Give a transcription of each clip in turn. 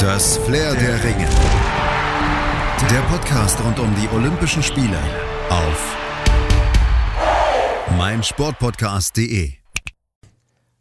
Das Flair der Ringe. Der Podcast rund um die Olympischen Spiele auf meinsportpodcast.de.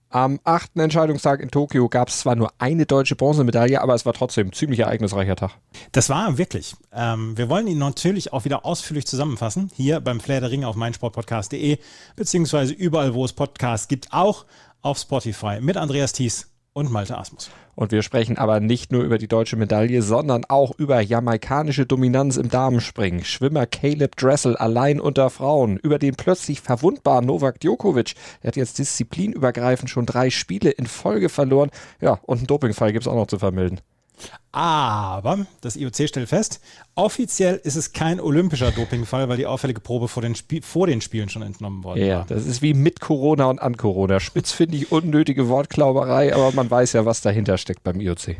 Am achten Entscheidungstag in Tokio gab es zwar nur eine deutsche Bronzemedaille, aber es war trotzdem ein ziemlich ereignisreicher Tag. Das war wirklich. Ähm, wir wollen ihn natürlich auch wieder ausführlich zusammenfassen, hier beim Flair der Ringe auf meinsportpodcast.de, beziehungsweise überall, wo es Podcasts gibt, auch auf Spotify mit Andreas Thies und Malte Asmus. Und wir sprechen aber nicht nur über die deutsche Medaille, sondern auch über jamaikanische Dominanz im Damenspringen. Schwimmer Caleb Dressel allein unter Frauen, über den plötzlich verwundbaren Novak Djokovic. Er hat jetzt disziplinübergreifend schon drei Spiele in Folge verloren. Ja, und einen Dopingfall gibt es auch noch zu vermelden. Aber das IOC stellt fest, offiziell ist es kein olympischer Dopingfall, weil die auffällige Probe vor den, Spie vor den Spielen schon entnommen worden ja, war. das ist wie mit Corona und an Corona. Spitz finde ich unnötige Wortklauberei, aber man weiß ja, was dahinter steckt beim IOC.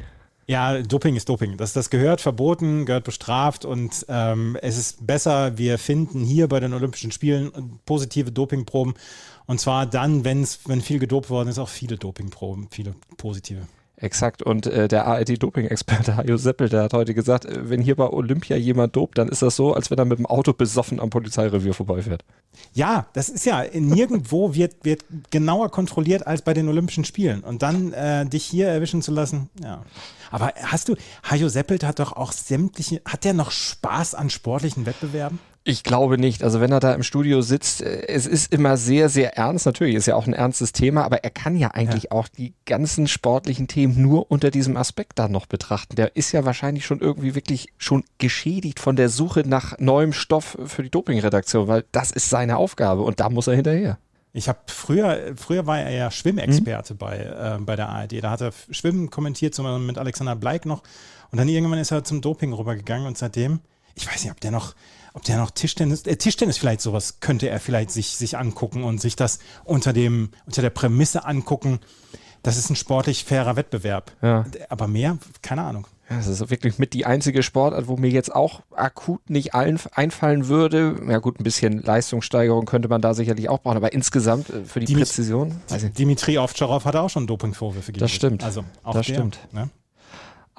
Ja, Doping ist Doping. Das, das gehört verboten, gehört bestraft und ähm, es ist besser, wir finden hier bei den Olympischen Spielen positive Dopingproben. Und zwar dann, wenn's, wenn viel gedopt worden ist, auch viele Dopingproben, viele positive. Exakt. Und äh, der ARD-Doping-Experte Hajo Seppel, der hat heute gesagt, äh, wenn hier bei Olympia jemand dopt, dann ist das so, als wenn er mit dem Auto besoffen am Polizeirevier vorbeifährt. Ja, das ist ja, nirgendwo wird, wird genauer kontrolliert als bei den Olympischen Spielen. Und dann äh, dich hier erwischen zu lassen, ja. Aber hast du, Hajo Seppelt hat doch auch sämtliche, hat der noch Spaß an sportlichen Wettbewerben? Ich glaube nicht. Also wenn er da im Studio sitzt, äh, es ist immer sehr, sehr ernst. Natürlich ist ja auch ein ernstes Thema, aber er kann ja eigentlich ja. auch die ganzen sportlichen Themen nur unter diesem Aspekt dann noch betrachten. Der ist ja wahrscheinlich schon irgendwie wirklich schon geschädigt von der Suche nach neuem Stoff für die Dopingredaktion, weil das ist seine Aufgabe und da muss er hinterher. Ich habe früher, früher war er ja Schwimmexperte mhm. bei, äh, bei der ARD. Da hat er Schwimmen kommentiert, zusammen mit Alexander Bleik noch. Und dann irgendwann ist er zum Doping rübergegangen und seitdem, ich weiß nicht, ob der noch, ob der noch Tischtennis, äh, Tischtennis vielleicht sowas könnte er vielleicht sich, sich angucken und sich das unter dem, unter der Prämisse angucken. Das ist ein sportlich fairer Wettbewerb. Ja. Aber mehr, keine Ahnung. Ja, das ist wirklich mit die einzige Sportart, wo mir jetzt auch akut nicht allen einfallen würde. Ja gut, ein bisschen Leistungssteigerung könnte man da sicherlich auch brauchen, aber insgesamt äh, für die Dimit Präzision. Dimitri Ovtcharov hat auch schon Dopingvorwürfe gegeben. Das stimmt. Also auch das der, stimmt. Ne?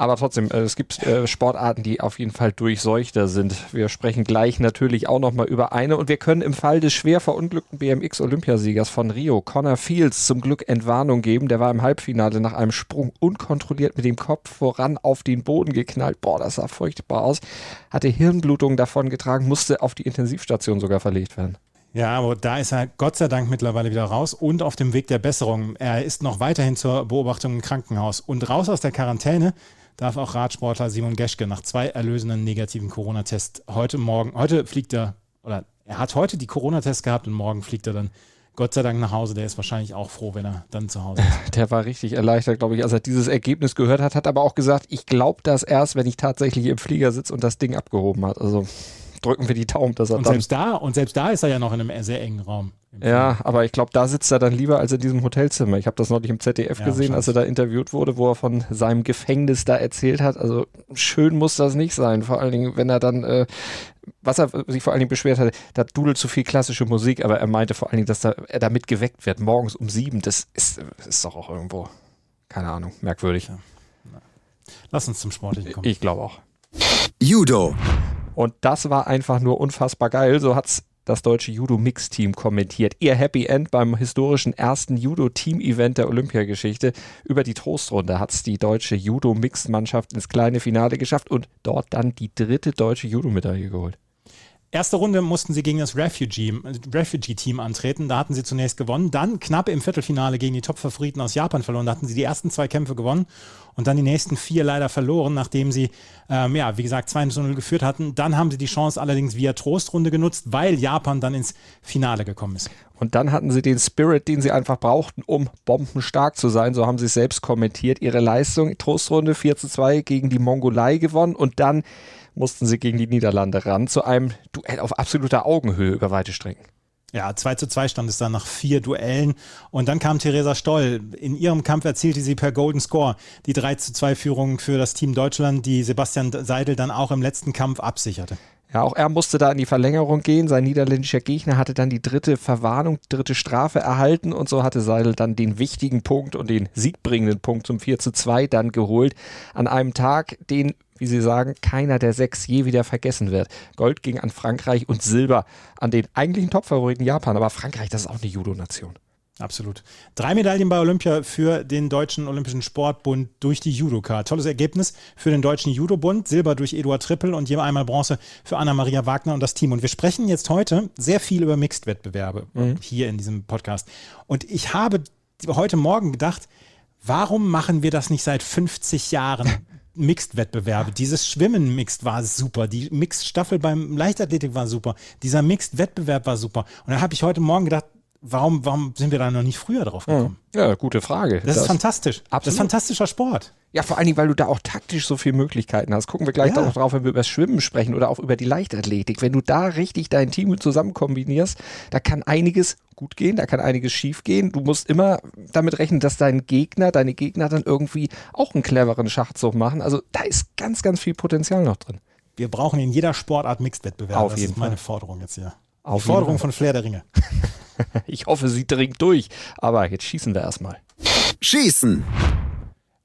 Aber trotzdem, äh, es gibt äh, Sportarten, die auf jeden Fall durchseuchter sind. Wir sprechen gleich natürlich auch nochmal über eine und wir können im Fall des schwer verunglückten BMX-Olympiasiegers von Rio, Connor Fields, zum Glück Entwarnung geben. Der war im Halbfinale nach einem Sprung unkontrolliert mit dem Kopf voran auf den Boden geknallt. Boah, das sah furchtbar aus. Hatte Hirnblutungen davongetragen, musste auf die Intensivstation sogar verlegt werden. Ja, aber da ist er Gott sei Dank mittlerweile wieder raus und auf dem Weg der Besserung. Er ist noch weiterhin zur Beobachtung im Krankenhaus und raus aus der Quarantäne darf auch Radsportler Simon Geschke nach zwei erlösenden negativen Corona-Tests heute Morgen, heute fliegt er, oder er hat heute die Corona-Tests gehabt und morgen fliegt er dann Gott sei Dank nach Hause. Der ist wahrscheinlich auch froh, wenn er dann zu Hause ist. Der war richtig erleichtert, glaube ich, als er dieses Ergebnis gehört hat, hat aber auch gesagt, ich glaube das erst, wenn ich tatsächlich im Flieger sitze und das Ding abgehoben hat. Also drücken wir die Daumen, dass er und selbst da Und selbst da ist er ja noch in einem sehr engen Raum. Ja, aber ich glaube, da sitzt er dann lieber als in diesem Hotelzimmer. Ich habe das neulich im ZDF ja, gesehen, als er da interviewt wurde, wo er von seinem Gefängnis da erzählt hat. Also schön muss das nicht sein. Vor allen Dingen, wenn er dann, äh, was er sich vor allen Dingen beschwert hat, da dudelt zu viel klassische Musik, aber er meinte vor allen Dingen, dass da, er damit geweckt wird, morgens um sieben. Das ist, ist doch auch irgendwo, keine Ahnung, merkwürdig. Ja. Lass uns zum Sportlichen kommen. Ich glaube auch. Judo. Und das war einfach nur unfassbar geil. So hat es das deutsche Judo-Mix-Team kommentiert. Ihr Happy End beim historischen ersten Judo-Team-Event der Olympiageschichte. Über die Trostrunde hat es die deutsche Judo-Mixed-Mannschaft ins kleine Finale geschafft und dort dann die dritte deutsche Judo-Medaille geholt. Erste Runde mussten sie gegen das Refugee-Team Refugee antreten. Da hatten sie zunächst gewonnen. Dann knapp im Viertelfinale gegen die Top-Favoriten aus Japan verloren. Da hatten sie die ersten zwei Kämpfe gewonnen und dann die nächsten vier leider verloren, nachdem sie, ähm, ja, wie gesagt, 2 0 geführt hatten. Dann haben sie die Chance allerdings via Trostrunde genutzt, weil Japan dann ins Finale gekommen ist. Und dann hatten sie den Spirit, den sie einfach brauchten, um bombenstark zu sein. So haben sie es selbst kommentiert. Ihre Leistung, Trostrunde 4 zu 2 gegen die Mongolei gewonnen und dann mussten sie gegen die Niederlande ran zu einem Duell auf absoluter Augenhöhe über weite Strecken. Ja, 2 zu 2 stand es dann nach vier Duellen. Und dann kam Theresa Stoll. In ihrem Kampf erzielte sie per Golden Score die 3 zu 2 Führung für das Team Deutschland, die Sebastian Seidel dann auch im letzten Kampf absicherte. Ja, auch er musste da in die Verlängerung gehen. Sein niederländischer Gegner hatte dann die dritte Verwarnung, dritte Strafe erhalten und so hatte Seidel dann den wichtigen Punkt und den siegbringenden Punkt zum 4 zu 2 dann geholt. An einem Tag, den wie Sie sagen, keiner der sechs je wieder vergessen wird. Gold ging an Frankreich und Silber an den eigentlichen Topfavoriten Japan. Aber Frankreich, das ist auch eine Judo-Nation. Absolut. Drei Medaillen bei Olympia für den Deutschen Olympischen Sportbund durch die Judoka. Tolles Ergebnis für den Deutschen Judobund. Silber durch Eduard Trippel und jeweils einmal Bronze für Anna-Maria Wagner und das Team. Und wir sprechen jetzt heute sehr viel über Mixed-Wettbewerbe mhm. hier in diesem Podcast. Und ich habe heute Morgen gedacht, warum machen wir das nicht seit 50 Jahren? Mixed-Wettbewerbe. Dieses Schwimmen Mixed war super. Die Mixed-Staffel beim Leichtathletik war super. Dieser Mixed-Wettbewerb war super. Und da habe ich heute Morgen gedacht, warum, warum sind wir da noch nicht früher drauf gekommen? Ja, gute Frage. Das, das ist fantastisch. Absolut. Das ist fantastischer Sport. Ja, vor allen Dingen, weil du da auch taktisch so viele Möglichkeiten hast. Gucken wir gleich ja. drauf, wenn wir über das Schwimmen sprechen oder auch über die Leichtathletik. Wenn du da richtig dein Team zusammen kombinierst, da kann einiges gut gehen, da kann einiges schief gehen. Du musst immer damit rechnen, dass dein Gegner, deine Gegner dann irgendwie auch einen cleveren Schachzug machen. Also da ist ganz, ganz viel Potenzial noch drin. Wir brauchen in jeder Sportart Mixed-Wettbewerbe. Auf das jeden ist meine Fall. Forderung jetzt hier. Auf Die Forderung von Flair der Ringe. ich hoffe, sie dringt durch. Aber jetzt schießen wir erstmal. Schießen!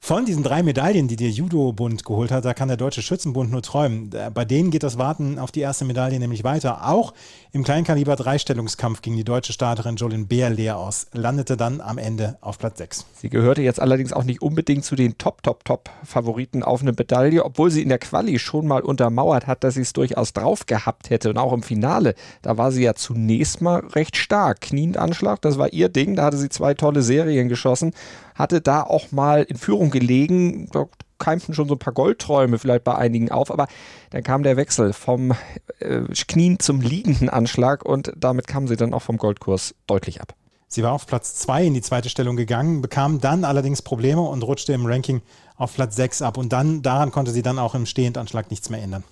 Von diesen drei Medaillen, die der Judo-Bund geholt hat, da kann der Deutsche Schützenbund nur träumen. Bei denen geht das Warten auf die erste Medaille nämlich weiter. Auch im Kleinkaliber Dreistellungskampf ging die deutsche Starterin Jolin Beer leer aus, landete dann am Ende auf Platz 6. Sie gehörte jetzt allerdings auch nicht unbedingt zu den Top, Top, Top-Favoriten auf eine Medaille, obwohl sie in der Quali schon mal untermauert hat, dass sie es durchaus drauf gehabt hätte. Und auch im Finale, da war sie ja zunächst mal recht stark. Kniend Anschlag, das war ihr Ding, da hatte sie zwei tolle Serien geschossen hatte da auch mal in Führung gelegen. Da keimten schon so ein paar Goldträume vielleicht bei einigen auf, aber dann kam der Wechsel vom äh, Knien zum liegenden Anschlag und damit kam sie dann auch vom Goldkurs deutlich ab. Sie war auf Platz 2 in die zweite Stellung gegangen, bekam dann allerdings Probleme und rutschte im Ranking auf Platz 6 ab. Und dann daran konnte sie dann auch im Stehendanschlag nichts mehr ändern.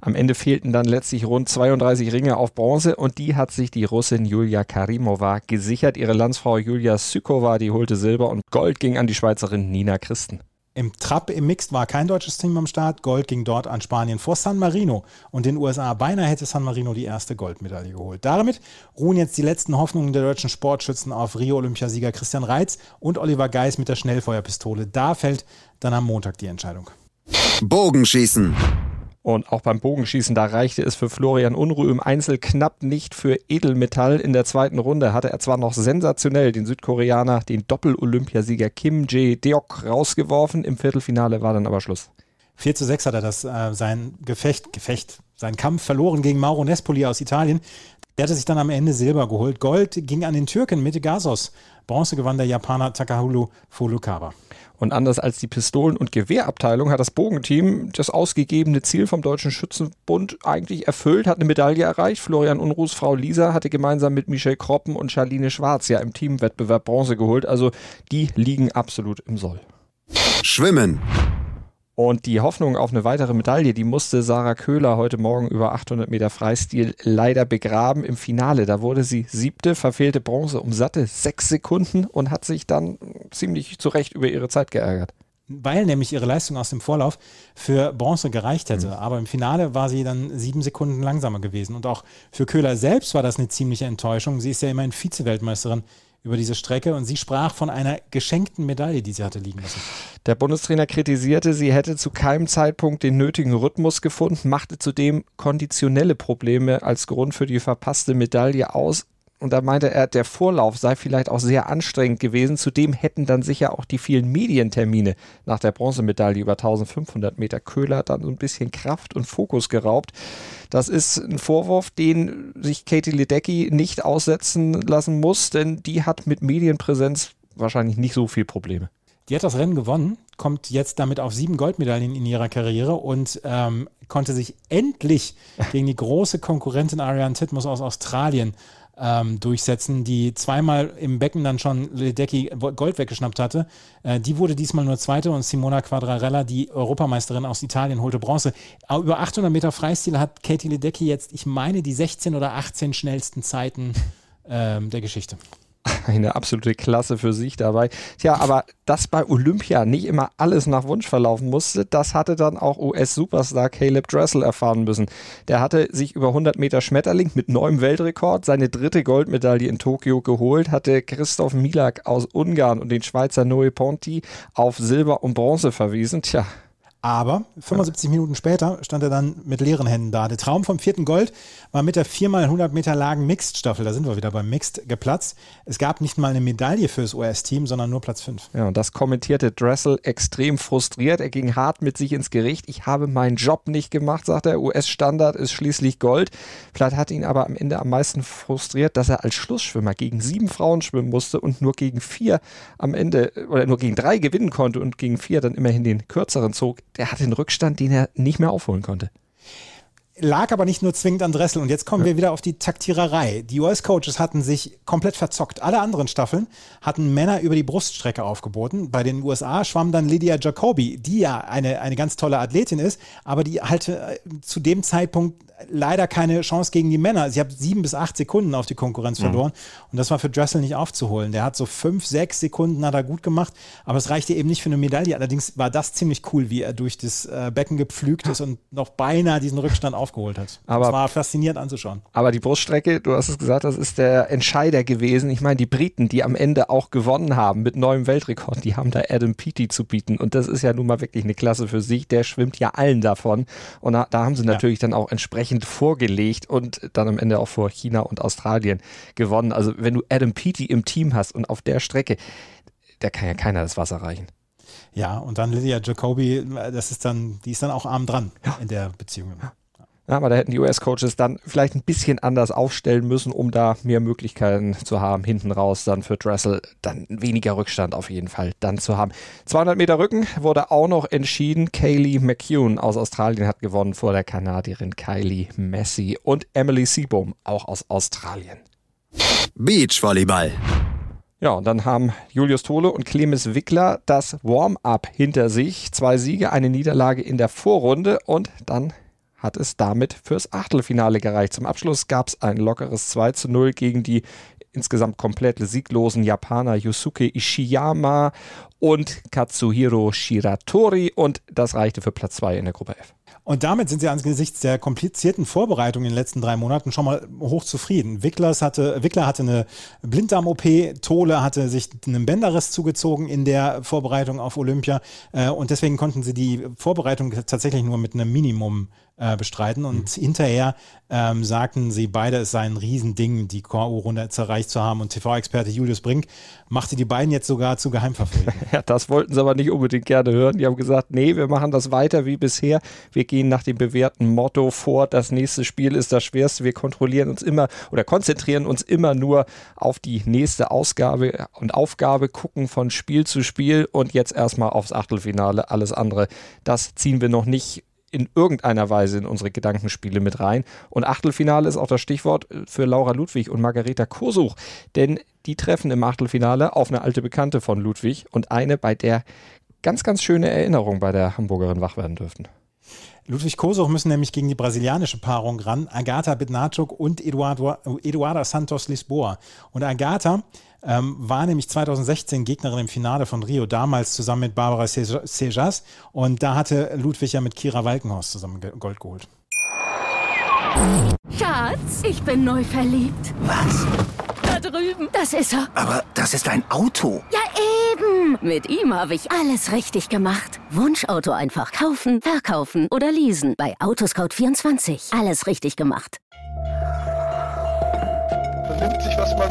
Am Ende fehlten dann letztlich rund 32 Ringe auf Bronze und die hat sich die Russin Julia Karimova gesichert. Ihre Landsfrau Julia Sykova, die holte Silber und Gold ging an die Schweizerin Nina Christen. Im Trap im Mixed war kein deutsches Team am Start. Gold ging dort an Spanien vor San Marino und den USA. Beinahe hätte San Marino die erste Goldmedaille geholt. Damit ruhen jetzt die letzten Hoffnungen der deutschen Sportschützen auf Rio-Olympiasieger Christian Reitz und Oliver Geis mit der Schnellfeuerpistole. Da fällt dann am Montag die Entscheidung. Bogenschießen. Und auch beim Bogenschießen, da reichte es für Florian Unruh im Einzel knapp nicht für Edelmetall. In der zweiten Runde hatte er zwar noch sensationell den Südkoreaner, den Doppel-Olympiasieger Kim Jae-deok rausgeworfen. Im Viertelfinale war dann aber Schluss. 4 zu 6 hat er das, äh, sein Gefecht, Gefecht, sein Kampf verloren gegen Mauro Nespoli aus Italien. Der hatte sich dann am Ende Silber geholt. Gold ging an den Türken Mitte Gasos. Bronze gewann der Japaner Takahulu Fulukawa. Und anders als die Pistolen- und Gewehrabteilung hat das Bogenteam das ausgegebene Ziel vom Deutschen Schützenbund eigentlich erfüllt, hat eine Medaille erreicht. Florian Unruhs Frau Lisa hatte gemeinsam mit Michel Kroppen und Charline Schwarz ja im Teamwettbewerb Bronze geholt. Also die liegen absolut im Soll. Schwimmen. Und die Hoffnung auf eine weitere Medaille, die musste Sarah Köhler heute Morgen über 800 Meter Freistil leider begraben im Finale. Da wurde sie siebte, verfehlte Bronze um satte sechs Sekunden und hat sich dann ziemlich zu Recht über ihre Zeit geärgert. Weil nämlich ihre Leistung aus dem Vorlauf für Bronze gereicht hätte. Mhm. Aber im Finale war sie dann sieben Sekunden langsamer gewesen. Und auch für Köhler selbst war das eine ziemliche Enttäuschung. Sie ist ja immerhin Vize-Weltmeisterin über diese Strecke und sie sprach von einer geschenkten Medaille, die sie hatte liegen lassen. Der Bundestrainer kritisierte, sie hätte zu keinem Zeitpunkt den nötigen Rhythmus gefunden, machte zudem konditionelle Probleme als Grund für die verpasste Medaille aus. Und da meinte er, der Vorlauf sei vielleicht auch sehr anstrengend gewesen. Zudem hätten dann sicher auch die vielen Medientermine nach der Bronzemedaille über 1500 Meter Köhler dann so ein bisschen Kraft und Fokus geraubt. Das ist ein Vorwurf, den sich Katie Ledecky nicht aussetzen lassen muss, denn die hat mit Medienpräsenz wahrscheinlich nicht so viel Probleme. Die hat das Rennen gewonnen, kommt jetzt damit auf sieben Goldmedaillen in ihrer Karriere und ähm, konnte sich endlich gegen die große Konkurrentin Ariane Titmus aus Australien ähm, durchsetzen, die zweimal im Becken dann schon Ledecky Gold weggeschnappt hatte. Äh, die wurde diesmal nur Zweite und Simona Quadrarella, die Europameisterin aus Italien, holte Bronze. Über 800 Meter Freistil hat Katie Ledecky jetzt, ich meine, die 16 oder 18 schnellsten Zeiten ähm, der Geschichte. eine absolute Klasse für sich dabei. Tja, aber dass bei Olympia nicht immer alles nach Wunsch verlaufen musste, das hatte dann auch US-Superstar Caleb Dressel erfahren müssen. Der hatte sich über 100 Meter Schmetterling mit neuem Weltrekord seine dritte Goldmedaille in Tokio geholt, hatte Christoph Milak aus Ungarn und den Schweizer Noe Ponti auf Silber und Bronze verwiesen. Tja, aber 75 Minuten später stand er dann mit leeren Händen da. Der Traum vom vierten Gold war mit der 4x100 Meter Lagen Mixed-Staffel, da sind wir wieder beim Mixed, geplatzt. Es gab nicht mal eine Medaille fürs US-Team, sondern nur Platz 5. Ja, und das kommentierte Dressel extrem frustriert. Er ging hart mit sich ins Gericht. Ich habe meinen Job nicht gemacht, sagt er. US-Standard ist schließlich Gold. Vielleicht hat ihn aber am Ende am meisten frustriert, dass er als Schlussschwimmer gegen sieben Frauen schwimmen musste und nur gegen vier am Ende oder nur gegen drei gewinnen konnte und gegen vier dann immerhin den kürzeren zog der hatte einen Rückstand, den er nicht mehr aufholen konnte lag aber nicht nur zwingend an Dressel. Und jetzt kommen ja. wir wieder auf die Taktiererei. Die US-Coaches hatten sich komplett verzockt. Alle anderen Staffeln hatten Männer über die Bruststrecke aufgeboten. Bei den USA schwamm dann Lydia Jacobi, die ja eine, eine ganz tolle Athletin ist, aber die halt äh, zu dem Zeitpunkt leider keine Chance gegen die Männer. Sie hat sieben bis acht Sekunden auf die Konkurrenz mhm. verloren. Und das war für Dressel nicht aufzuholen. Der hat so fünf, sechs Sekunden hat er gut gemacht, aber es reichte eben nicht für eine Medaille. Allerdings war das ziemlich cool, wie er durch das äh, Becken gepflügt ist und noch beinahe diesen Rückstand auf aufgeholt hat. Aber, das war faszinierend anzuschauen. Aber die Bruststrecke, du hast es gesagt, das ist der Entscheider gewesen. Ich meine, die Briten, die am Ende auch gewonnen haben mit neuem Weltrekord, die haben da Adam Peaty zu bieten. Und das ist ja nun mal wirklich eine Klasse für sich. Der schwimmt ja allen davon. Und da, da haben sie natürlich ja. dann auch entsprechend vorgelegt und dann am Ende auch vor China und Australien gewonnen. Also wenn du Adam Peaty im Team hast und auf der Strecke, da kann ja keiner das Wasser reichen. Ja, und dann Lydia Jacobi, das ist dann, die ist dann auch arm dran ja. in der Beziehung. Ja. Ja, aber da hätten die US-Coaches dann vielleicht ein bisschen anders aufstellen müssen, um da mehr Möglichkeiten zu haben, hinten raus dann für Dressel dann weniger Rückstand auf jeden Fall dann zu haben. 200 Meter Rücken wurde auch noch entschieden. Kaylee McCune aus Australien hat gewonnen vor der Kanadierin Kylie Messi und Emily Seaboom auch aus Australien. Beachvolleyball. Ja, und dann haben Julius Tole und Clemens Wickler das Warm-up hinter sich. Zwei Siege, eine Niederlage in der Vorrunde und dann hat es damit fürs Achtelfinale gereicht. Zum Abschluss gab es ein lockeres 2 zu 0 gegen die insgesamt komplett sieglosen Japaner Yusuke Ishiyama und Katsuhiro Shiratori und das reichte für Platz 2 in der Gruppe F. Und damit sind sie angesichts der komplizierten Vorbereitung in den letzten drei Monaten schon mal hochzufrieden. Wicklers hatte, Wickler hatte eine Blinddarm-OP, Tole hatte sich einen Bänderriss zugezogen in der Vorbereitung auf Olympia äh, und deswegen konnten sie die Vorbereitung tatsächlich nur mit einem Minimum äh, bestreiten. Und mhm. hinterher ähm, sagten sie beide, es sei ein Riesending, die K.O.-Runde jetzt erreicht zu haben. Und TV-Experte Julius Brink machte die beiden jetzt sogar zu Geheimverpflichtungen. ja, das wollten sie aber nicht unbedingt gerne hören. Die haben gesagt, nee, wir machen das weiter wie bisher. Wir gehen nach dem bewährten Motto vor, das nächste Spiel ist das schwerste. Wir kontrollieren uns immer oder konzentrieren uns immer nur auf die nächste Ausgabe und Aufgabe, gucken von Spiel zu Spiel und jetzt erstmal aufs Achtelfinale. Alles andere, das ziehen wir noch nicht in irgendeiner Weise in unsere Gedankenspiele mit rein. Und Achtelfinale ist auch das Stichwort für Laura Ludwig und Margareta Kosuch, denn die treffen im Achtelfinale auf eine alte Bekannte von Ludwig und eine, bei der ganz, ganz schöne Erinnerungen bei der Hamburgerin wach werden dürften. Ludwig Kosuch müssen nämlich gegen die brasilianische Paarung ran, Agatha Bednarczuk und Eduardo, Eduarda Santos Lisboa. Und Agatha ähm, war nämlich 2016 Gegnerin im Finale von Rio, damals zusammen mit Barbara Sejas. Und da hatte Ludwig ja mit Kira Walkenhorst zusammen Gold geholt. Schatz, ich bin neu verliebt. Was? Da drüben. Das ist er. Aber das ist ein Auto. Ja, eben. Mit ihm habe ich alles richtig gemacht. Wunschauto einfach kaufen, verkaufen oder leasen. Bei Autoscout24. Alles richtig gemacht. Vernimmt sich, was man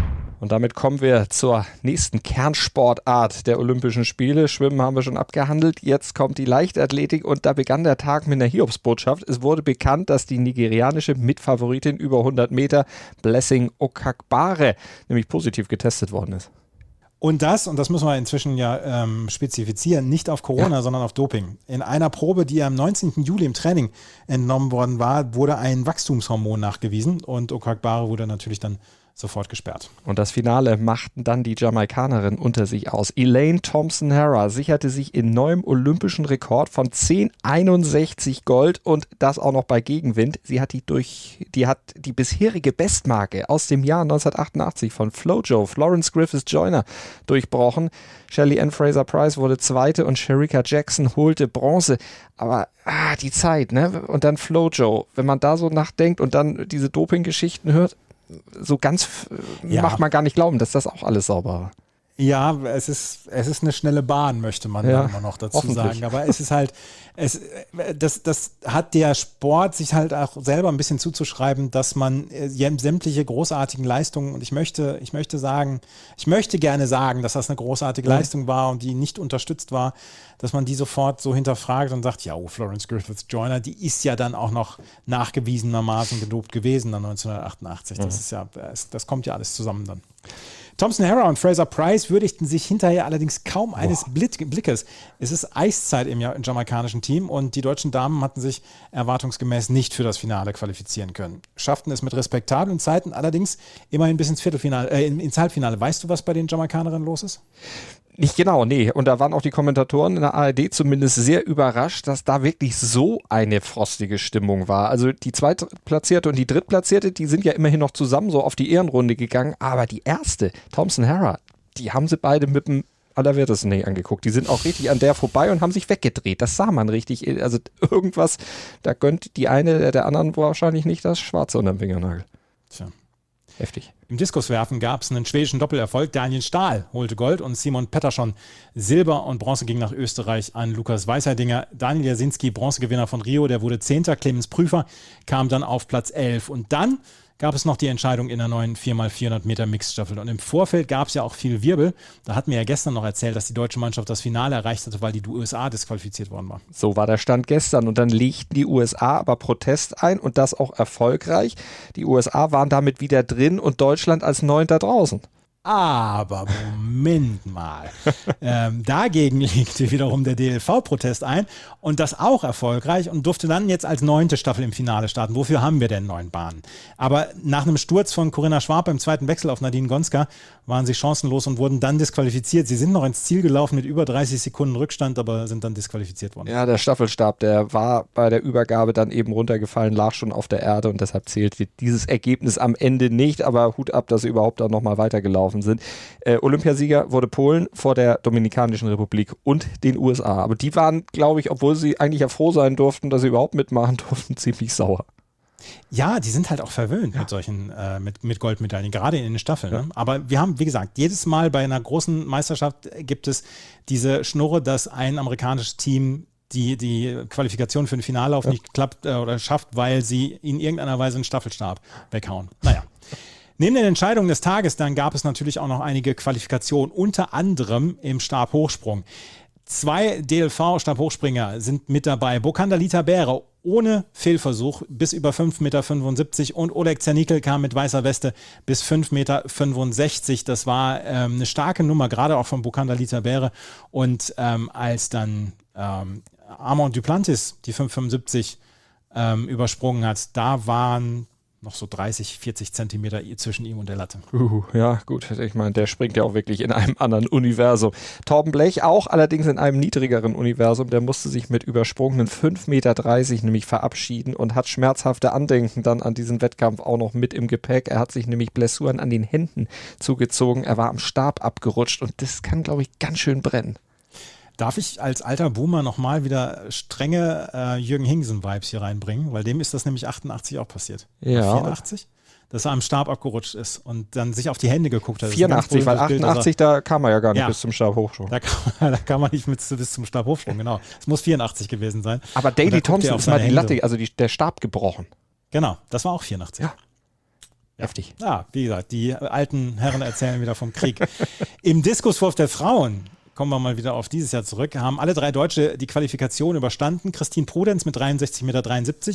Und damit kommen wir zur nächsten Kernsportart der Olympischen Spiele. Schwimmen haben wir schon abgehandelt. Jetzt kommt die Leichtathletik und da begann der Tag mit einer Hiobsbotschaft. Es wurde bekannt, dass die nigerianische Mitfavoritin über 100 Meter Blessing Okakbare nämlich positiv getestet worden ist. Und das, und das müssen wir inzwischen ja ähm, spezifizieren, nicht auf Corona, ja. sondern auf Doping. In einer Probe, die am 19. Juli im Training entnommen worden war, wurde ein Wachstumshormon nachgewiesen und Okakbare wurde natürlich dann sofort gesperrt. Und das Finale machten dann die Jamaikanerin unter sich aus. Elaine Thompson-Hara sicherte sich in neuem olympischen Rekord von 10,61 Gold und das auch noch bei Gegenwind. Sie hat die durch, die hat die bisherige Bestmarke aus dem Jahr 1988 von Flojo, Florence Griffiths Joyner, durchbrochen. Shelley Ann Fraser Price wurde Zweite und Sherika Jackson holte Bronze. Aber ah, die Zeit, ne? Und dann Flojo, wenn man da so nachdenkt und dann diese Doping-Geschichten hört, so ganz ja. macht man gar nicht glauben, dass das auch alles sauber war. Ja, es ist, es ist eine schnelle Bahn, möchte man ja, immer noch dazu sagen. Aber es ist halt, es, das, das hat der Sport sich halt auch selber ein bisschen zuzuschreiben, dass man äh, sämtliche großartigen Leistungen, und ich möchte, ich möchte sagen, ich möchte gerne sagen, dass das eine großartige ja. Leistung war und die nicht unterstützt war, dass man die sofort so hinterfragt und sagt, ja, oh, Florence Griffiths Joyner, die ist ja dann auch noch nachgewiesenermaßen gedopt gewesen dann 1988. Das mhm. ist ja, das kommt ja alles zusammen dann. Thompson Harrow und Fraser Price würdigten sich hinterher allerdings kaum eines Blickes. Es ist Eiszeit im jamaikanischen Team und die deutschen Damen hatten sich erwartungsgemäß nicht für das Finale qualifizieren können. Schafften es mit respektablen Zeiten allerdings immerhin bis ins Viertelfinale, äh, ins Halbfinale. Weißt du, was bei den Jamaikanerinnen los ist? Nicht genau, nee. Und da waren auch die Kommentatoren in der ARD zumindest sehr überrascht, dass da wirklich so eine frostige Stimmung war. Also die Zweitplatzierte und die Drittplatzierte, die sind ja immerhin noch zusammen so auf die Ehrenrunde gegangen. Aber die erste, Thompson Harra, die haben sie beide mit dem Allerwertesten nicht angeguckt. Die sind auch richtig an der vorbei und haben sich weggedreht. Das sah man richtig. Also irgendwas, da gönnt die eine der anderen wahrscheinlich nicht das Schwarze unter dem Fingernagel. Tja. Heftig. Im Diskuswerfen gab es einen schwedischen Doppelerfolg. Daniel Stahl holte Gold und Simon Pettersson Silber und Bronze ging nach Österreich an Lukas Weißerdinger. Daniel Jasinski, Bronzegewinner von Rio, der wurde Zehnter. Clemens Prüfer kam dann auf Platz 11. Und dann gab es noch die Entscheidung in der neuen 4x400 Meter Mixstaffel. Und im Vorfeld gab es ja auch viel Wirbel. Da hatten wir ja gestern noch erzählt, dass die deutsche Mannschaft das Finale erreicht hatte, weil die USA disqualifiziert worden war. So war der Stand gestern. Und dann legten die USA aber Protest ein und das auch erfolgreich. Die USA waren damit wieder drin und Deutschland als Neunter draußen. Aber Moment mal. ähm, dagegen legte wiederum der DLV-Protest ein und das auch erfolgreich und durfte dann jetzt als neunte Staffel im Finale starten. Wofür haben wir denn neun Bahnen? Aber nach einem Sturz von Corinna Schwab im zweiten Wechsel auf Nadine Gonska waren sie chancenlos und wurden dann disqualifiziert. Sie sind noch ins Ziel gelaufen mit über 30 Sekunden Rückstand, aber sind dann disqualifiziert worden. Ja, der Staffelstab, der war bei der Übergabe dann eben runtergefallen, lag schon auf der Erde und deshalb zählt dieses Ergebnis am Ende nicht. Aber Hut ab, dass sie überhaupt dann nochmal weitergelaufen sind. Äh, Olympiasieger wurde Polen vor der Dominikanischen Republik und den USA. Aber die waren, glaube ich, obwohl sie eigentlich ja froh sein durften, dass sie überhaupt mitmachen durften, ziemlich sauer. Ja, die sind halt auch verwöhnt ja. mit solchen, äh, mit, mit Goldmedaillen, gerade in den Staffeln. Ja. Ne? Aber wir haben, wie gesagt, jedes Mal bei einer großen Meisterschaft gibt es diese Schnurre, dass ein amerikanisches Team die, die Qualifikation für den Finallauf ja. nicht klappt äh, oder schafft, weil sie in irgendeiner Weise einen Staffelstab weghauen. Naja. Neben den Entscheidungen des Tages dann gab es natürlich auch noch einige Qualifikationen, unter anderem im Stabhochsprung. Zwei DLV-Stabhochspringer sind mit dabei. Bokanda Lita Bäre ohne Fehlversuch bis über 5,75 Meter und Oleg Zernikel kam mit weißer Weste bis 5,65 Meter. Das war ähm, eine starke Nummer, gerade auch von Bukanda Litabere. Und ähm, als dann ähm, Armand Duplantis die 5,75 ähm, übersprungen hat, da waren noch so 30, 40 Zentimeter zwischen ihm und der Latte. Uh, ja, gut. Ich meine, der springt ja auch wirklich in einem anderen Universum. Torben Blech auch, allerdings in einem niedrigeren Universum. Der musste sich mit übersprungenen 5,30 Meter nämlich verabschieden und hat schmerzhafte Andenken dann an diesen Wettkampf auch noch mit im Gepäck. Er hat sich nämlich Blessuren an den Händen zugezogen. Er war am Stab abgerutscht und das kann, glaube ich, ganz schön brennen. Darf ich als alter Boomer nochmal wieder strenge äh, Jürgen Hingsen-Vibes hier reinbringen? Weil dem ist das nämlich 88 auch passiert. Ja. 84? Dass er am Stab abgerutscht ist und dann sich auf die Hände geguckt hat. 84, weil 88, Bild, da kam er ja gar nicht ja, bis zum Stabhochsprung. Da kam, da kam man nicht mit, bis zum Stabhochsprung, genau. Es muss 84 gewesen sein. Aber Daley Thompson ist mal die Latte, also die, der Stab gebrochen. Genau, das war auch 84. Ja. Heftig. Ja, wie gesagt, die alten Herren erzählen wieder vom Krieg. Im Diskuswurf der Frauen kommen wir mal wieder auf dieses Jahr zurück, haben alle drei Deutsche die Qualifikation überstanden. Christine Prudenz mit 63,73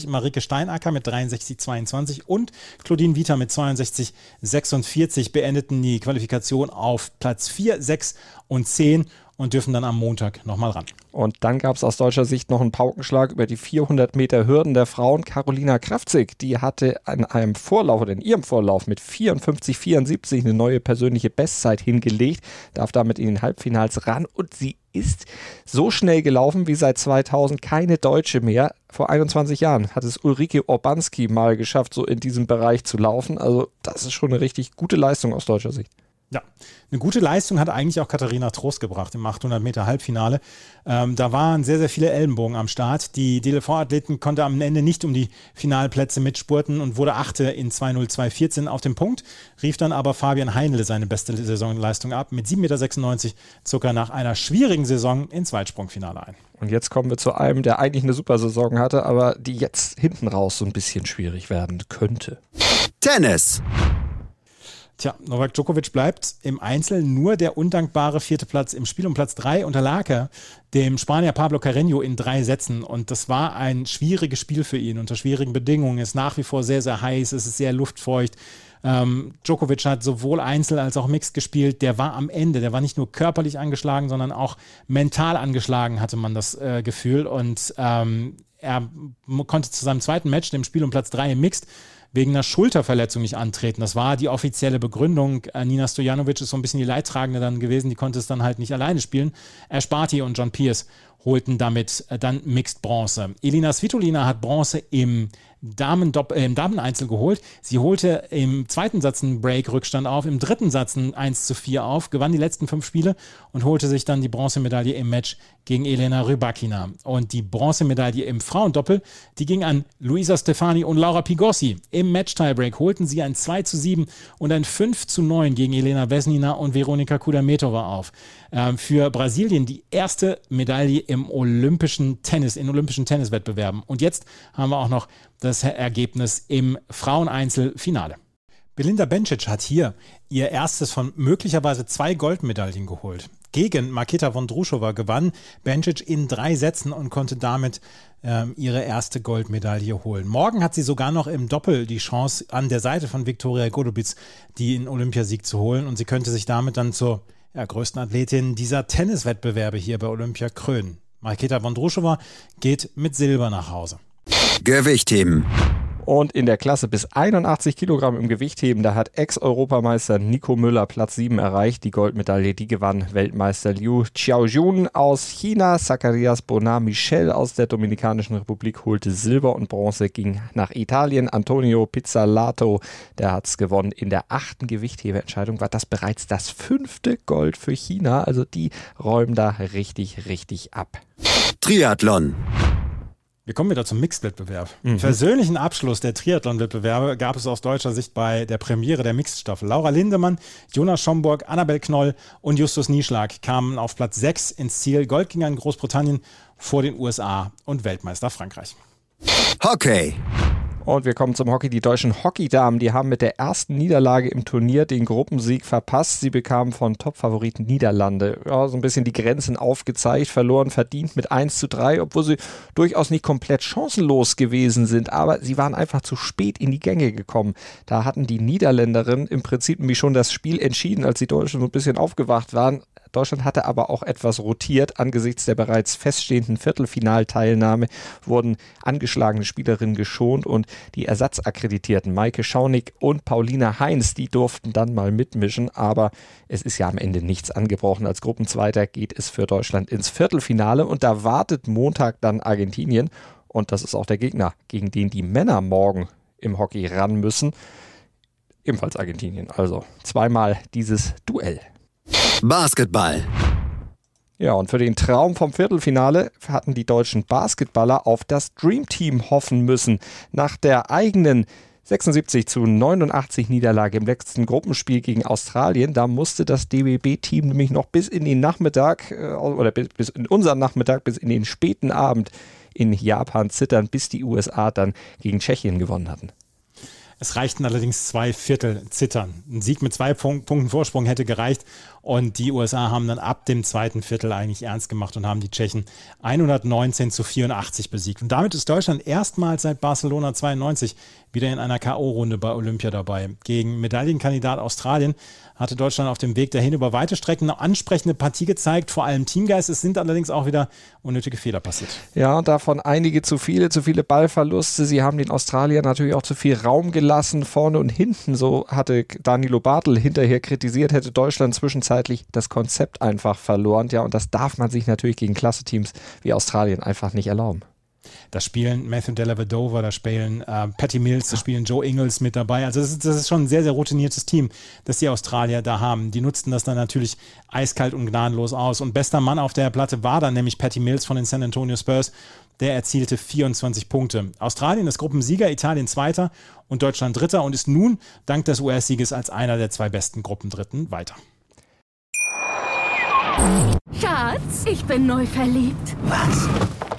Meter, Marike Steinacker mit 63,22 und Claudine Vita mit 62,46 beendeten die Qualifikation auf Platz 4, 6 und 10 und dürfen dann am Montag nochmal ran. Und dann gab es aus deutscher Sicht noch einen Paukenschlag über die 400 Meter Hürden der Frauen. Carolina Krafzig, die hatte an einem Vorlauf oder in ihrem Vorlauf mit 54,74 eine neue persönliche Bestzeit hingelegt, darf damit in den Halbfinals ran und sie ist so schnell gelaufen wie seit 2000 keine Deutsche mehr. Vor 21 Jahren hat es Ulrike Orbanski mal geschafft, so in diesem Bereich zu laufen. Also das ist schon eine richtig gute Leistung aus deutscher Sicht. Ja, eine gute Leistung hat eigentlich auch Katharina Trost gebracht im 800 Meter Halbfinale. Ähm, da waren sehr, sehr viele Ellenbogen am Start. Die DLV-Athleten konnte am Ende nicht um die Finalplätze mitspurten und wurde Achte in 2.02.14 auf dem Punkt, rief dann aber Fabian Heinle seine beste Saisonleistung ab mit 7,96 Meter Zucker nach einer schwierigen Saison ins Weitsprungfinale ein. Und jetzt kommen wir zu einem, der eigentlich eine super Saison hatte, aber die jetzt hinten raus so ein bisschen schwierig werden könnte. Tennis. Tja, Novak Djokovic bleibt im Einzel nur der undankbare vierte Platz. Im Spiel um Platz drei unterlag er dem Spanier Pablo Carreño in drei Sätzen. Und das war ein schwieriges Spiel für ihn unter schwierigen Bedingungen. Es ist nach wie vor sehr, sehr heiß, es ist sehr luftfeucht. Ähm, Djokovic hat sowohl Einzel als auch Mixed gespielt. Der war am Ende, der war nicht nur körperlich angeschlagen, sondern auch mental angeschlagen, hatte man das äh, Gefühl. Und ähm, er konnte zu seinem zweiten Match, dem Spiel um Platz drei im Mixed, wegen einer Schulterverletzung nicht antreten. Das war die offizielle Begründung. Äh, Nina Stojanovic ist so ein bisschen die Leidtragende dann gewesen, die konnte es dann halt nicht alleine spielen. Barty und John Pierce holten damit äh, dann Mixed Bronze. Elina Svitolina hat Bronze im Damen äh, im Dameneinzel geholt. Sie holte im zweiten Satz einen Break-Rückstand auf, im dritten Satz ein 1 zu 4 auf, gewann die letzten fünf Spiele und holte sich dann die Bronzemedaille im Match gegen Elena Rybakina. Und die Bronzemedaille im Frauendoppel, die ging an Luisa Stefani und Laura Pigossi. Im Match-Tiebreak holten sie ein 2 zu 7 und ein 5 zu 9 gegen Elena Vesnina und Veronika Kudametova auf. Ähm, für Brasilien die erste Medaille im olympischen Tennis, in olympischen Tenniswettbewerben. Und jetzt haben wir auch noch das Ergebnis im Fraueneinzelfinale. Belinda Bencic hat hier ihr erstes von möglicherweise zwei Goldmedaillen geholt. Gegen Maketa Vondrushova gewann Bencic in drei Sätzen und konnte damit ähm, ihre erste Goldmedaille holen. Morgen hat sie sogar noch im Doppel die Chance, an der Seite von Viktoria Godobitz den Olympiasieg zu holen und sie könnte sich damit dann zur ja, größten Athletin dieser Tenniswettbewerbe hier bei Olympia krönen. Maketa Vondrushova geht mit Silber nach Hause. Gewichtheben. Und in der Klasse bis 81 Kilogramm im Gewichtheben, da hat Ex-Europameister Nico Müller Platz 7 erreicht. Die Goldmedaille, die gewann Weltmeister Liu Xiaojun aus China. Zacharias Bonar Michel aus der Dominikanischen Republik holte Silber und Bronze, ging nach Italien. Antonio Pizzalato, der hat es gewonnen. In der achten Gewichthebeentscheidung war das bereits das fünfte Gold für China. Also die räumen da richtig, richtig ab. Triathlon. Wir kommen wieder zum Mixed-Wettbewerb. Mhm. Persönlichen Abschluss der Triathlon-Wettbewerbe gab es aus deutscher Sicht bei der Premiere der Mixed-Staffel. Laura Lindemann, Jonas Schomburg, Annabel Knoll und Justus Nieschlag kamen auf Platz 6 ins Ziel. Gold ging an Großbritannien vor den USA und Weltmeister Frankreich. Hockey. Und wir kommen zum Hockey. Die deutschen Hockeydamen, die haben mit der ersten Niederlage im Turnier den Gruppensieg verpasst. Sie bekamen von Topfavoriten Niederlande ja, so ein bisschen die Grenzen aufgezeigt, verloren verdient mit 1 zu 3, obwohl sie durchaus nicht komplett chancenlos gewesen sind. Aber sie waren einfach zu spät in die Gänge gekommen. Da hatten die Niederländerinnen im Prinzip nämlich schon das Spiel entschieden, als die Deutschen so ein bisschen aufgewacht waren. Deutschland hatte aber auch etwas rotiert. Angesichts der bereits feststehenden Viertelfinalteilnahme wurden angeschlagene Spielerinnen geschont und die Ersatzakkreditierten Maike Schaunig und Paulina Heinz, die durften dann mal mitmischen, aber es ist ja am Ende nichts angebrochen. Als Gruppenzweiter geht es für Deutschland ins Viertelfinale und da wartet Montag dann Argentinien und das ist auch der Gegner, gegen den die Männer morgen im Hockey ran müssen. Ebenfalls Argentinien. Also zweimal dieses Duell. Basketball. Ja, und für den Traum vom Viertelfinale hatten die deutschen Basketballer auf das Dream Team hoffen müssen. Nach der eigenen 76 zu 89 Niederlage im letzten Gruppenspiel gegen Australien. Da musste das DBB-Team nämlich noch bis in den Nachmittag äh, oder bis in unseren Nachmittag, bis in den späten Abend in Japan zittern, bis die USA dann gegen Tschechien gewonnen hatten. Es reichten allerdings zwei Viertel Zittern. Ein Sieg mit zwei Punkten Vorsprung hätte gereicht. Und die USA haben dann ab dem zweiten Viertel eigentlich ernst gemacht und haben die Tschechen 119 zu 84 besiegt. Und damit ist Deutschland erstmals seit Barcelona 92 wieder in einer K.O.-Runde bei Olympia dabei. Gegen Medaillenkandidat Australien hatte Deutschland auf dem Weg dahin über weite Strecken eine ansprechende Partie gezeigt, vor allem Teamgeist. Es sind allerdings auch wieder unnötige Fehler passiert. Ja, davon einige zu viele, zu viele Ballverluste. Sie haben den Australiern natürlich auch zu viel Raum gelassen, vorne und hinten. So hatte Danilo Bartel hinterher kritisiert, hätte Deutschland zwischenzeitlich das Konzept einfach verloren. Ja, und das darf man sich natürlich gegen Klasse-Teams wie Australien einfach nicht erlauben. Da spielen Matthew Dellavedova, da spielen äh, Patty Mills, da spielen Joe Ingles mit dabei. Also das ist, das ist schon ein sehr, sehr routiniertes Team, das die Australier da haben. Die nutzten das dann natürlich eiskalt und gnadenlos aus. Und bester Mann auf der Platte war dann nämlich Patty Mills von den San Antonio Spurs. Der erzielte 24 Punkte. Australien ist Gruppensieger, Italien Zweiter und Deutschland Dritter und ist nun dank des US-Sieges als einer der zwei besten Gruppendritten weiter. Schatz, ich bin neu verliebt. Was?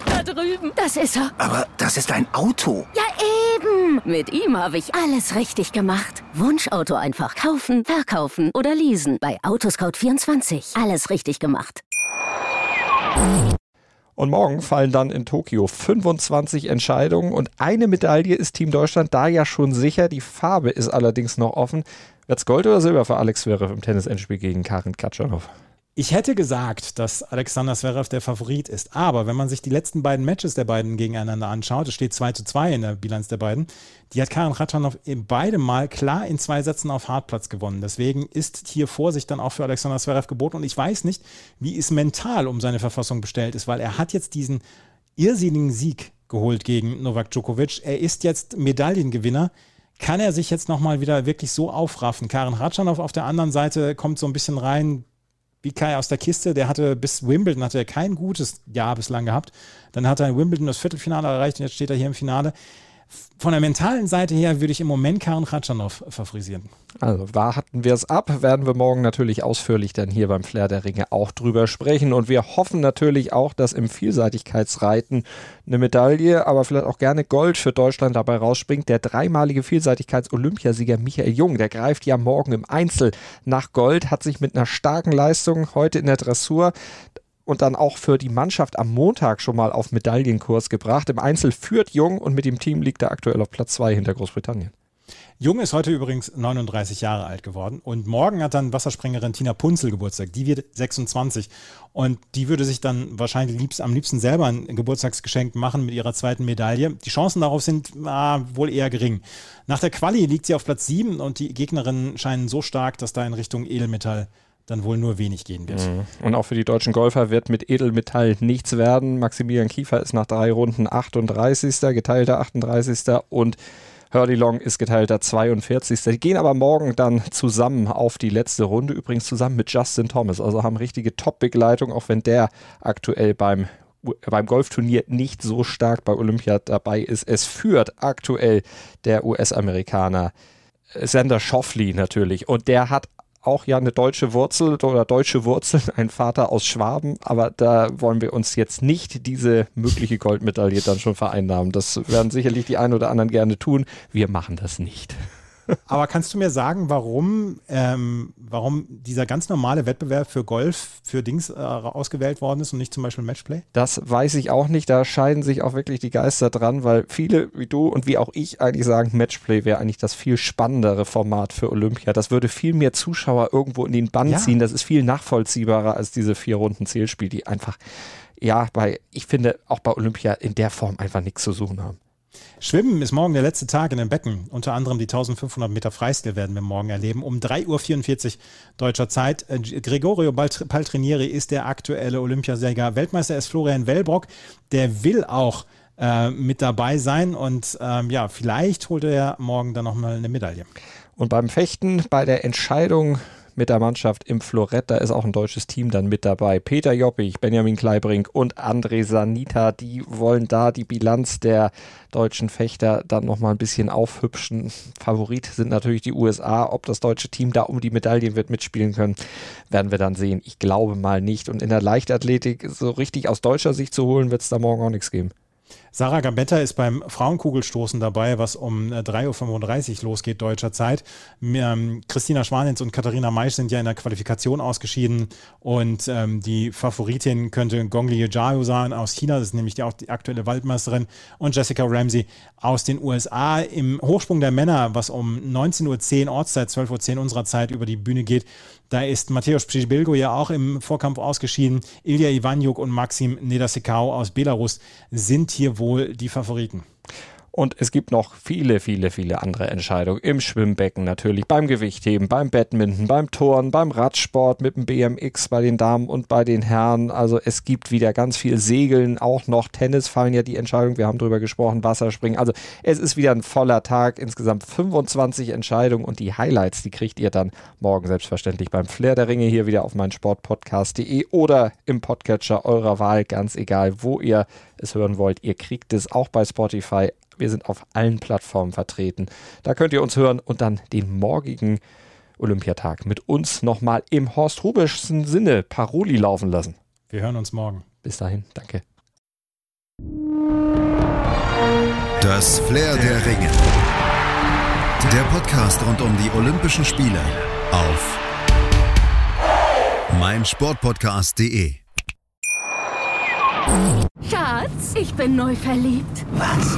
Da drüben. Das ist er. Aber das ist ein Auto. Ja, eben. Mit ihm habe ich alles richtig gemacht. Wunschauto einfach kaufen, verkaufen oder leasen. Bei Autoscout24. Alles richtig gemacht. Und morgen fallen dann in Tokio 25 Entscheidungen und eine Medaille ist Team Deutschland da ja schon sicher. Die Farbe ist allerdings noch offen. Wird's Gold oder Silber für Alex Zverev im Tennis-Endspiel gegen Karin Katschanov? Ich hätte gesagt, dass Alexander Zverev der Favorit ist. Aber wenn man sich die letzten beiden Matches der beiden gegeneinander anschaut, es steht 2 zu 2 in der Bilanz der beiden, die hat Karin Ratschanow beide Mal klar in zwei Sätzen auf Hartplatz gewonnen. Deswegen ist hier Vorsicht dann auch für Alexander Zverev geboten. Und ich weiß nicht, wie es mental um seine Verfassung bestellt ist, weil er hat jetzt diesen irrsinnigen Sieg geholt gegen Novak Djokovic. Er ist jetzt Medaillengewinner kann er sich jetzt nochmal wieder wirklich so aufraffen? Karin Ratschanow auf der anderen Seite kommt so ein bisschen rein, wie Kai aus der Kiste, der hatte bis Wimbledon hatte er kein gutes Jahr bislang gehabt. Dann hat er in Wimbledon das Viertelfinale erreicht und jetzt steht er hier im Finale von der mentalen Seite her würde ich im Moment Karin Kratschanow favorisieren. Also warten wir es ab, werden wir morgen natürlich ausführlich dann hier beim Flair der Ringe auch drüber sprechen und wir hoffen natürlich auch, dass im Vielseitigkeitsreiten eine Medaille, aber vielleicht auch gerne Gold für Deutschland dabei rausspringt. Der dreimalige Vielseitigkeits-Olympiasieger Michael Jung, der greift ja morgen im Einzel nach Gold, hat sich mit einer starken Leistung heute in der Dressur und dann auch für die Mannschaft am Montag schon mal auf Medaillenkurs gebracht. Im Einzel führt Jung und mit dem Team liegt er aktuell auf Platz 2 hinter Großbritannien. Jung ist heute übrigens 39 Jahre alt geworden und morgen hat dann Wasserspringerin Tina Punzel Geburtstag. Die wird 26 und die würde sich dann wahrscheinlich liebst, am liebsten selber ein Geburtstagsgeschenk machen mit ihrer zweiten Medaille. Die Chancen darauf sind ah, wohl eher gering. Nach der Quali liegt sie auf Platz 7 und die Gegnerinnen scheinen so stark, dass da in Richtung Edelmetall dann wohl nur wenig gehen wird. Mhm. Und auch für die deutschen Golfer wird mit Edelmetall nichts werden. Maximilian Kiefer ist nach drei Runden 38. geteilter 38. und Hurley Long ist geteilter 42. Die gehen aber morgen dann zusammen auf die letzte Runde, übrigens zusammen mit Justin Thomas. Also haben richtige Top-Begleitung, auch wenn der aktuell beim beim Golfturnier nicht so stark bei Olympia dabei ist. Es führt aktuell der US-Amerikaner Sander Schoffley natürlich. Und der hat auch ja eine deutsche Wurzel oder deutsche Wurzeln, ein Vater aus Schwaben, aber da wollen wir uns jetzt nicht diese mögliche Goldmedaille dann schon vereinnahmen. Das werden sicherlich die einen oder anderen gerne tun. Wir machen das nicht. Aber kannst du mir sagen, warum, ähm, warum dieser ganz normale Wettbewerb für Golf für Dings äh, ausgewählt worden ist und nicht zum Beispiel Matchplay? Das weiß ich auch nicht. Da scheiden sich auch wirklich die Geister dran, weil viele wie du und wie auch ich eigentlich sagen, Matchplay wäre eigentlich das viel spannendere Format für Olympia. Das würde viel mehr Zuschauer irgendwo in den Bann ja. ziehen. Das ist viel nachvollziehbarer als diese vier Runden Zählspiel, die einfach, ja, bei, ich finde, auch bei Olympia in der Form einfach nichts zu suchen haben. Schwimmen ist morgen der letzte Tag in den Becken. Unter anderem die 1500 Meter Freistil werden wir morgen erleben. Um 3.44 Uhr deutscher Zeit. Äh, Gregorio Paltrinieri ist der aktuelle Olympiasieger. Weltmeister ist Florian Wellbrock. Der will auch äh, mit dabei sein und ähm, ja, vielleicht holt er morgen dann nochmal eine Medaille. Und beim Fechten, bei der Entscheidung mit der Mannschaft im Florett. Da ist auch ein deutsches Team dann mit dabei. Peter Joppich, Benjamin Kleibrink und André Sanita, die wollen da die Bilanz der deutschen Fechter dann nochmal ein bisschen aufhübschen. Favorit sind natürlich die USA. Ob das deutsche Team da um die Medaillen wird mitspielen können, werden wir dann sehen. Ich glaube mal nicht. Und in der Leichtathletik so richtig aus deutscher Sicht zu holen, wird es da morgen auch nichts geben. Sarah Gabetta ist beim Frauenkugelstoßen dabei, was um 3.35 Uhr losgeht deutscher Zeit. Ähm, Christina Schwanitz und Katharina Maisch sind ja in der Qualifikation ausgeschieden und ähm, die Favoritin könnte Gongli Jiao sein aus China, das ist nämlich die, auch die aktuelle Waldmeisterin und Jessica Ramsey aus den USA. Im Hochsprung der Männer, was um 19.10 Uhr Ortszeit, 12.10 Uhr unserer Zeit über die Bühne geht, da ist Mateusz Przybilgo ja auch im Vorkampf ausgeschieden. Ilya Ivanjuk und Maxim Nedasekau aus Belarus sind hier wohl die Favoriten. Und es gibt noch viele, viele, viele andere Entscheidungen im Schwimmbecken natürlich, beim Gewichtheben, beim Badminton, beim Turnen, beim Radsport mit dem BMX bei den Damen und bei den Herren. Also es gibt wieder ganz viel Segeln, auch noch Tennis fallen ja die Entscheidungen. Wir haben darüber gesprochen, Wasserspringen. Also es ist wieder ein voller Tag, insgesamt 25 Entscheidungen und die Highlights, die kriegt ihr dann morgen selbstverständlich beim Flair der Ringe hier wieder auf meinsportpodcast.de oder im Podcatcher eurer Wahl, ganz egal, wo ihr es hören wollt. Ihr kriegt es auch bei Spotify wir sind auf allen Plattformen vertreten. Da könnt ihr uns hören und dann den morgigen Olympiatag mit uns nochmal im Horst Rubischsten Sinne Paroli laufen lassen. Wir hören uns morgen. Bis dahin, danke. Das Flair der Ringe. Der Podcast rund um die Olympischen Spiele auf meinsportpodcast.de. Schatz, ich bin neu verliebt. Was?